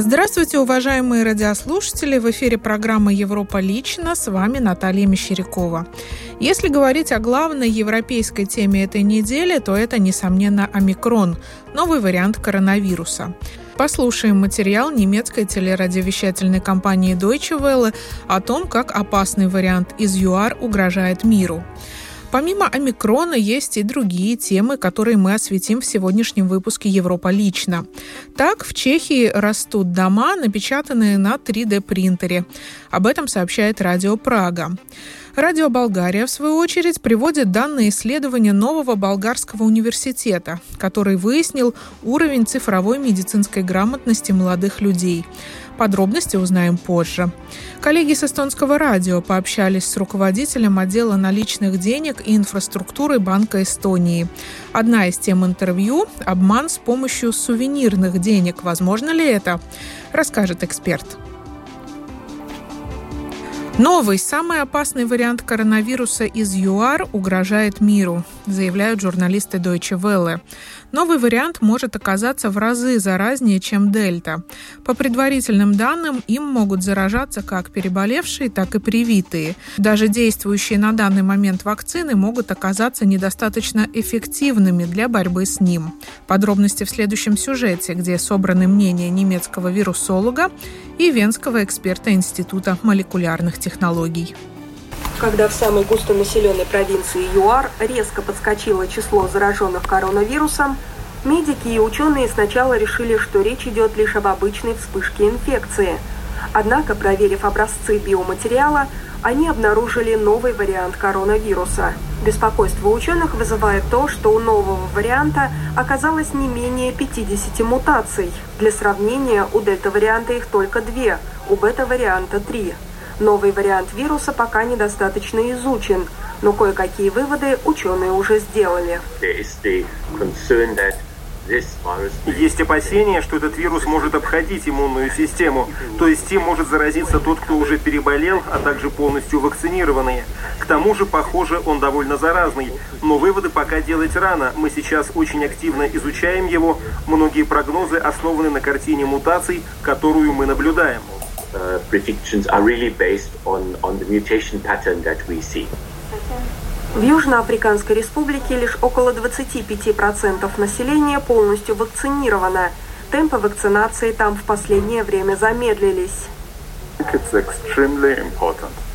Здравствуйте, уважаемые радиослушатели! В эфире программа «Европа лично». С вами Наталья Мещерякова. Если говорить о главной европейской теме этой недели, то это, несомненно, омикрон – новый вариант коронавируса. Послушаем материал немецкой телерадиовещательной компании Deutsche Welle о том, как опасный вариант из ЮАР угрожает миру. Помимо омикрона есть и другие темы, которые мы осветим в сегодняшнем выпуске «Европа лично». Так, в Чехии растут дома, напечатанные на 3D-принтере. Об этом сообщает Радио Прага. Радио Болгария, в свою очередь, приводит данные исследования нового болгарского университета, который выяснил уровень цифровой медицинской грамотности молодых людей. Подробности узнаем позже. Коллеги с эстонского радио пообщались с руководителем отдела наличных денег и инфраструктуры Банка Эстонии. Одна из тем интервью – обман с помощью сувенирных денег. Возможно ли это? Расскажет эксперт. Новый, самый опасный вариант коронавируса из ЮАР угрожает миру, заявляют журналисты Deutsche Welle. Новый вариант может оказаться в разы заразнее, чем дельта. По предварительным данным, им могут заражаться как переболевшие, так и привитые. Даже действующие на данный момент вакцины могут оказаться недостаточно эффективными для борьбы с ним. Подробности в следующем сюжете, где собраны мнения немецкого вирусолога и венского эксперта Института молекулярных технологий. Когда в самой густонаселенной провинции ЮАР резко подскочило число зараженных коронавирусом, медики и ученые сначала решили, что речь идет лишь об обычной вспышке инфекции. Однако, проверив образцы биоматериала, они обнаружили новый вариант коронавируса. Беспокойство ученых вызывает то, что у нового варианта оказалось не менее 50 мутаций. Для сравнения, у дельта-варианта их только две, у бета-варианта три. Новый вариант вируса пока недостаточно изучен, но кое-какие выводы ученые уже сделали. Есть опасения, что этот вирус может обходить иммунную систему, то есть им может заразиться тот, кто уже переболел, а также полностью вакцинированные. К тому же, похоже, он довольно заразный, но выводы пока делать рано. Мы сейчас очень активно изучаем его, многие прогнозы основаны на картине мутаций, которую мы наблюдаем. Uh, predictions are really based on, on the mutation pattern that we see. В Южноафриканской республике лишь около 25% населения полностью вакцинировано. Темпы вакцинации там в последнее время замедлились.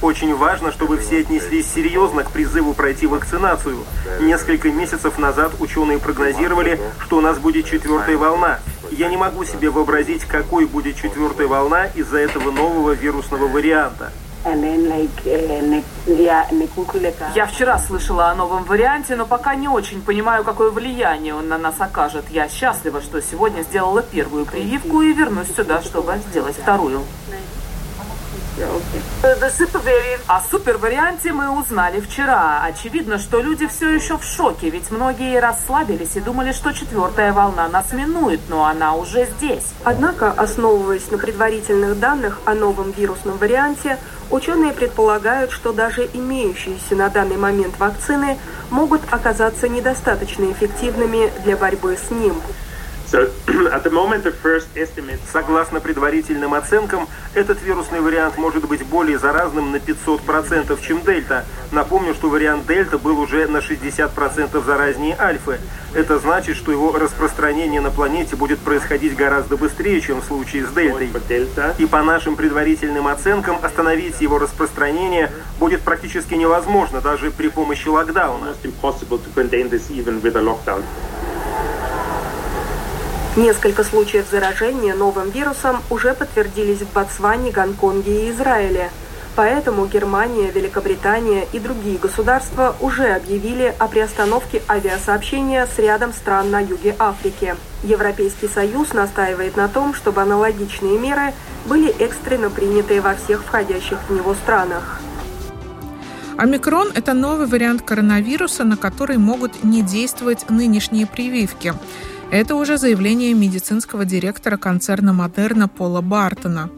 Очень важно, чтобы все отнеслись серьезно к призыву пройти вакцинацию. Несколько месяцев назад ученые прогнозировали, что у нас будет четвертая волна. Я не могу себе вообразить, какой будет четвертая волна из-за этого нового вирусного варианта. Я вчера слышала о новом варианте, но пока не очень понимаю, какое влияние он на нас окажет. Я счастлива, что сегодня сделала первую прививку и вернусь сюда, чтобы сделать вторую. О суперварианте мы узнали вчера. Очевидно, что люди все еще в шоке, ведь многие расслабились и думали, что четвертая волна нас минует, но она уже здесь. Однако, основываясь на предварительных данных о новом вирусном варианте, ученые предполагают, что даже имеющиеся на данный момент вакцины могут оказаться недостаточно эффективными для борьбы с ним. Согласно предварительным оценкам, этот вирусный вариант может быть более заразным на 500%, чем дельта. Напомню, что вариант дельта был уже на 60% заразнее альфы. Это значит, что его распространение на планете будет происходить гораздо быстрее, чем в случае с дельтой. И по нашим предварительным оценкам, остановить его распространение будет практически невозможно, даже при помощи локдауна. Несколько случаев заражения новым вирусом уже подтвердились в Ботсване, Гонконге и Израиле. Поэтому Германия, Великобритания и другие государства уже объявили о приостановке авиасообщения с рядом стран на юге Африки. Европейский Союз настаивает на том, чтобы аналогичные меры были экстренно приняты во всех входящих в него странах. Омикрон – это новый вариант коронавируса, на который могут не действовать нынешние прививки. Это уже заявление медицинского директора концерна «Модерна» Пола Бартона.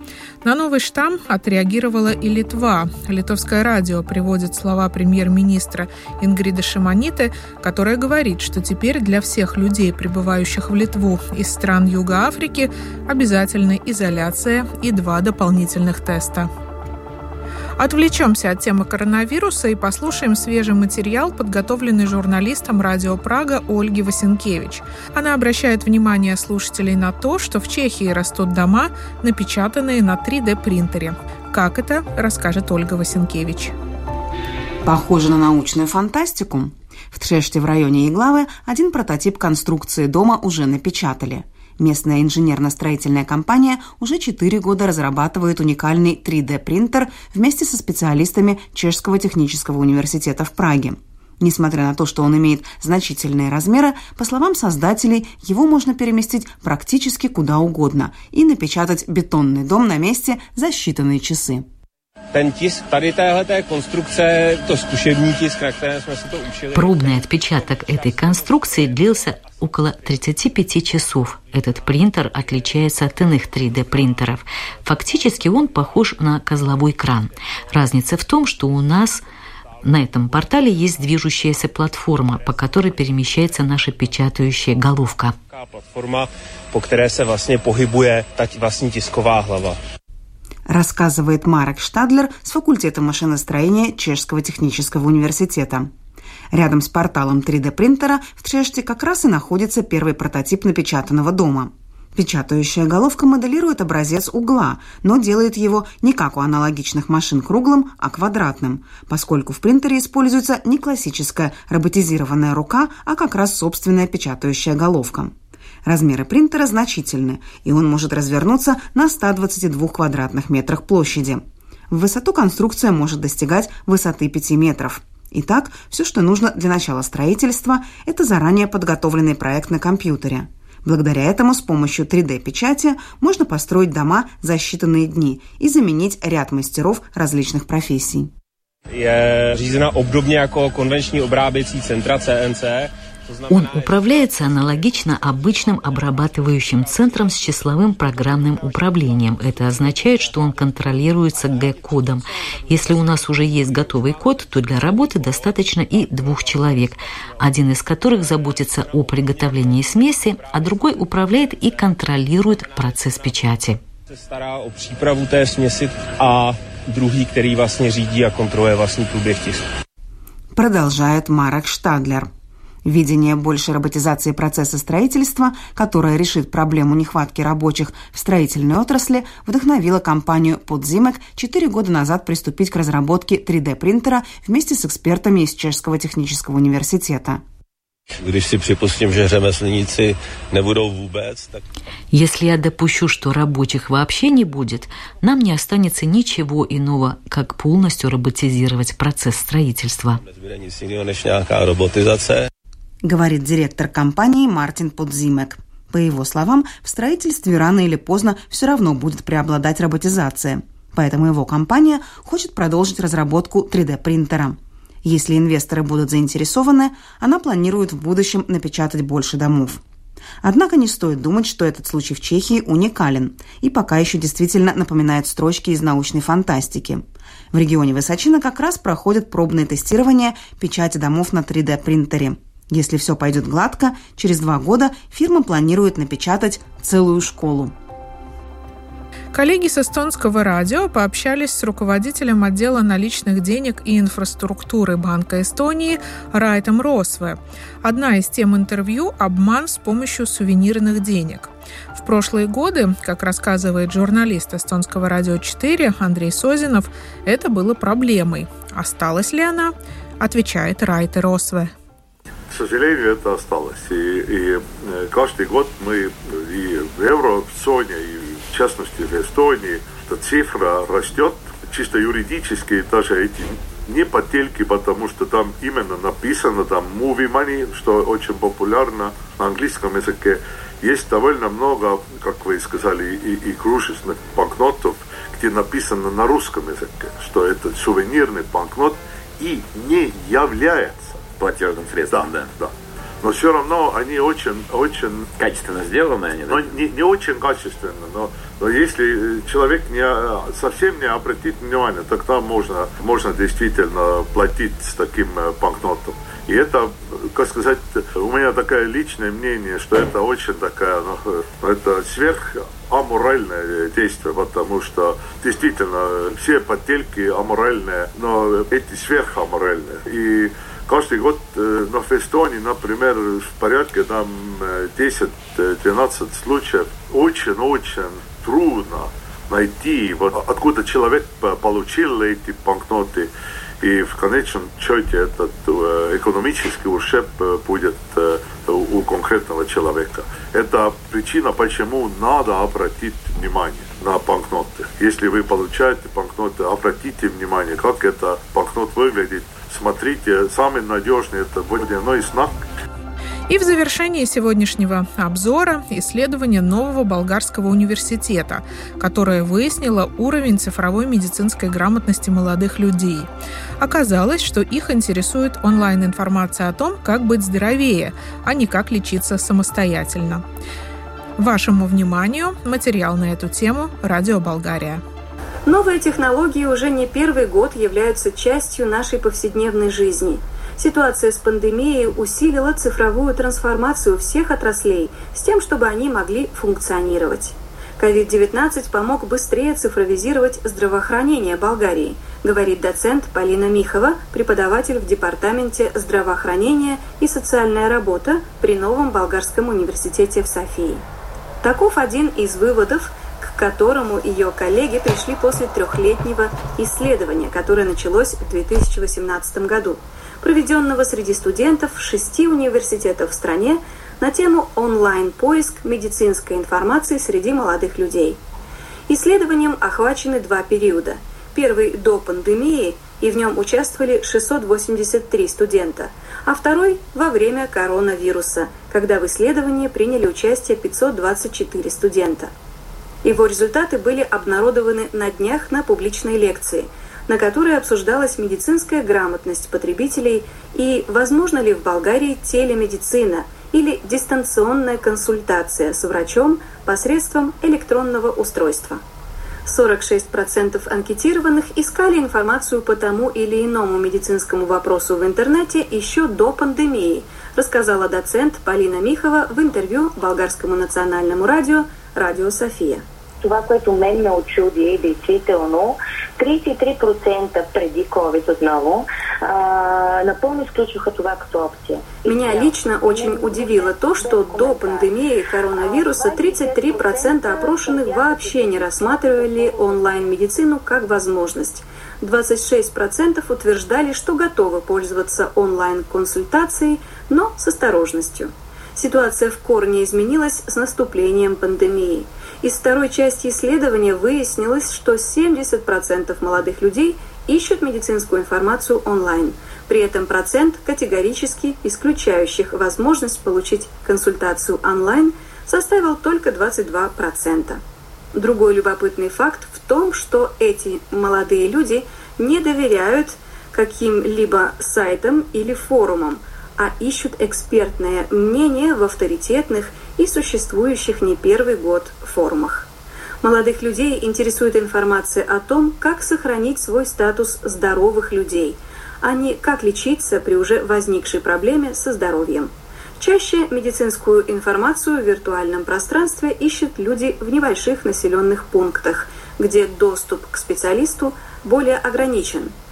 На новый штамм отреагировала и Литва. Литовское радио приводит слова премьер-министра Ингрида Шимониты, которая говорит, что теперь для всех людей, прибывающих в Литву из стран Юга Африки, обязательна изоляция и два дополнительных теста. Отвлечемся от темы коронавируса и послушаем свежий материал, подготовленный журналистом Радио Прага Ольги Васенкевич. Она обращает внимание слушателей на то, что в Чехии растут дома, напечатанные на 3D-принтере. Как это, расскажет Ольга Васенкевич. Похоже на научную фантастику. В Треште в районе Иглавы один прототип конструкции дома уже напечатали – Местная инженерно-строительная компания уже 4 года разрабатывает уникальный 3D-принтер вместе со специалистами Чешского технического университета в Праге. Несмотря на то, что он имеет значительные размеры, по словам создателей, его можно переместить практически куда угодно и напечатать бетонный дом на месте за считанные часы. Пробный отпечаток этой конструкции длился около 35 часов. Этот принтер отличается от иных 3D-принтеров. Фактически он похож на козловой кран. Разница в том, что у нас на этом портале есть движущаяся платформа, по которой перемещается наша печатающая головка. Платформа, по которой vlastně pohybuje ta vlastní tisková hlava рассказывает Марек Штадлер с факультета машиностроения Чешского технического университета. Рядом с порталом 3D-принтера в Чеште как раз и находится первый прототип напечатанного дома. Печатающая головка моделирует образец угла, но делает его не как у аналогичных машин круглым, а квадратным, поскольку в принтере используется не классическая роботизированная рука, а как раз собственная печатающая головка. Размеры принтера значительны, и он может развернуться на 122 квадратных метрах площади. В высоту конструкция может достигать высоты 5 метров. Итак, все, что нужно для начала строительства, это заранее подготовленный проект на компьютере. Благодаря этому с помощью 3D-печати можно построить дома за считанные дни и заменить ряд мастеров различных профессий. Je řízena obdobně jako konvenční obráběcí centra CNC, он управляется аналогично обычным обрабатывающим центром с числовым программным управлением. Это означает, что он контролируется G-кодом. Если у нас уже есть готовый код, то для работы достаточно и двух человек, один из которых заботится о приготовлении смеси, а другой управляет и контролирует процесс печати. Stará o přípravu té směsi a druhý, který vlastně řídí a kontroluje vlastní průběh tisku. Продолжает Марек Штадлер. Видение большей роботизации процесса строительства, которое решит проблему нехватки рабочих в строительной отрасли, вдохновило компанию «Подзимек» четыре года назад приступить к разработке 3D-принтера вместе с экспертами из Чешского технического университета. Если я допущу, что рабочих вообще не будет, нам не останется ничего иного, как полностью роботизировать процесс строительства говорит директор компании Мартин Подзимек. По его словам, в строительстве рано или поздно все равно будет преобладать роботизация. Поэтому его компания хочет продолжить разработку 3D-принтера. Если инвесторы будут заинтересованы, она планирует в будущем напечатать больше домов. Однако не стоит думать, что этот случай в Чехии уникален и пока еще действительно напоминает строчки из научной фантастики. В регионе Высочина как раз проходят пробные тестирования печати домов на 3D-принтере – если все пойдет гладко, через два года фирма планирует напечатать целую школу. Коллеги с эстонского радио пообщались с руководителем отдела наличных денег и инфраструктуры Банка Эстонии Райтом Росве. Одна из тем интервью – обман с помощью сувенирных денег. В прошлые годы, как рассказывает журналист эстонского радио 4 Андрей Созинов, это было проблемой. Осталась ли она? Отвечает Райт Росве к сожалению, это осталось. И, и э, каждый год мы и в еврозоне, и в частности в Эстонии, эта цифра растет. чисто юридически даже эти не подтельки, потому что там именно написано, там movie money, что очень популярно на английском языке. Есть довольно много, как вы сказали, и, игрушечных банкнотов, где написано на русском языке, что это сувенирный банкнот и не является платежным средством, да. да. Но все равно они очень, очень... Качественно сделаны они, да? Но не, не очень качественно, но, но если человек не, совсем не обратит внимания, тогда можно, можно действительно платить с таким э, банкнотом. И это, как сказать, у меня такое личное мнение, что это очень такая, ну, это сверх аморальное действие, потому что действительно все подтельки аморальные, но эти сверхаморальные. И каждый год, ну, в Эстонии, например, в порядке там 10-12 случаев очень-очень трудно найти, вот откуда человек получил эти банкноты, и в конечном счете этот экономический ущерб будет у конкретного человека. Это причина, почему надо обратить внимание на банкноты. Если вы получаете банкноты, обратите внимание, как это банкнот выглядит. Смотрите, самый надежный это водяной знак – и в завершении сегодняшнего обзора исследование нового болгарского университета, которое выяснило уровень цифровой медицинской грамотности молодых людей. Оказалось, что их интересует онлайн-информация о том, как быть здоровее, а не как лечиться самостоятельно. Вашему вниманию материал на эту тему «Радио Болгария». Новые технологии уже не первый год являются частью нашей повседневной жизни – Ситуация с пандемией усилила цифровую трансформацию всех отраслей с тем, чтобы они могли функционировать. COVID-19 помог быстрее цифровизировать здравоохранение Болгарии, говорит доцент Полина Михова, преподаватель в Департаменте здравоохранения и социальная работа при Новом Болгарском университете в Софии. Таков один из выводов, к которому ее коллеги пришли после трехлетнего исследования, которое началось в 2018 году – проведенного среди студентов шести университетов в стране на тему онлайн-поиск медицинской информации среди молодых людей. Исследованием охвачены два периода. Первый до пандемии, и в нем участвовали 683 студента, а второй во время коронавируса, когда в исследовании приняли участие 524 студента. Его результаты были обнародованы на днях на публичной лекции – на которой обсуждалась медицинская грамотность потребителей и возможно ли в Болгарии телемедицина или дистанционная консультация с врачом посредством электронного устройства. 46% анкетированных искали информацию по тому или иному медицинскому вопросу в интернете еще до пандемии, рассказала доцент Полина Михова в интервью Болгарскому национальному радио «Радио София». Това, което мен ме очуди, действително, 33% преди COVID отново а, напълно изключваха това като опция. Меня лично очень удивило то, что до пандемии коронавируса 33% опрошенных вообще не рассматривали онлайн-медицину как возможность. 26% утверждали, что готовы пользоваться онлайн-консультацией, но с осторожностью. Ситуация в корне изменилась с наступлением пандемии. Из второй части исследования выяснилось, что 70% молодых людей ищут медицинскую информацию онлайн. При этом процент категорически исключающих возможность получить консультацию онлайн составил только 22%. Другой любопытный факт в том, что эти молодые люди не доверяют каким-либо сайтам или форумам – а ищут экспертное мнение в авторитетных и существующих не первый год формах. Молодых людей интересует информация о том, как сохранить свой статус здоровых людей, а не как лечиться при уже возникшей проблеме со здоровьем. Чаще медицинскую информацию в виртуальном пространстве ищут люди в небольших населенных пунктах, где доступ к специалисту более ограничен –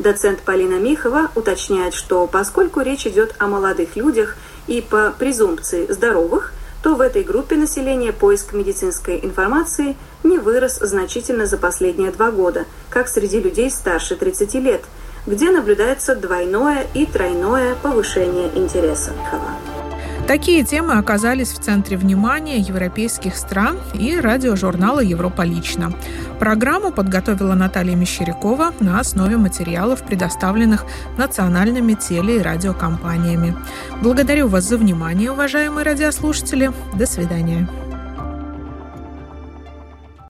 Доцент Полина Михова уточняет, что поскольку речь идет о молодых людях и по презумпции здоровых, то в этой группе населения поиск медицинской информации не вырос значительно за последние два года, как среди людей старше 30 лет, где наблюдается двойное и тройное повышение интереса. Такие темы оказались в центре внимания европейских стран и радиожурнала «Европа лично». Программу подготовила Наталья Мещерякова на основе материалов, предоставленных национальными теле- и радиокомпаниями. Благодарю вас за внимание, уважаемые радиослушатели. До свидания.